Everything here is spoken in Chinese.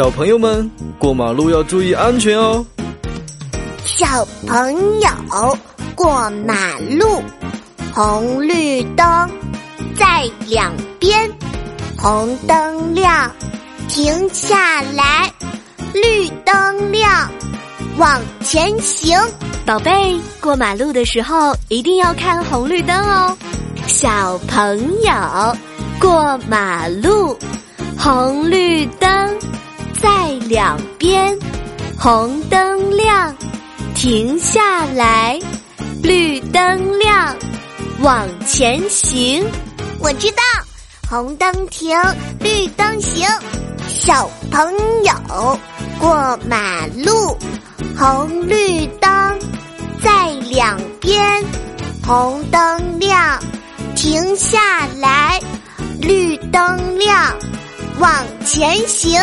小朋友们过马路要注意安全哦。小朋友过马路，红绿灯在两边，红灯亮，停下来；绿灯亮，往前行。宝贝，过马路的时候一定要看红绿灯哦。小朋友过马路，红绿灯两边，红灯亮，停下来；绿灯亮，往前行。我知道，红灯停，绿灯行。小朋友过马路，红绿灯在两边，红灯亮，停下来；绿灯亮，往前行。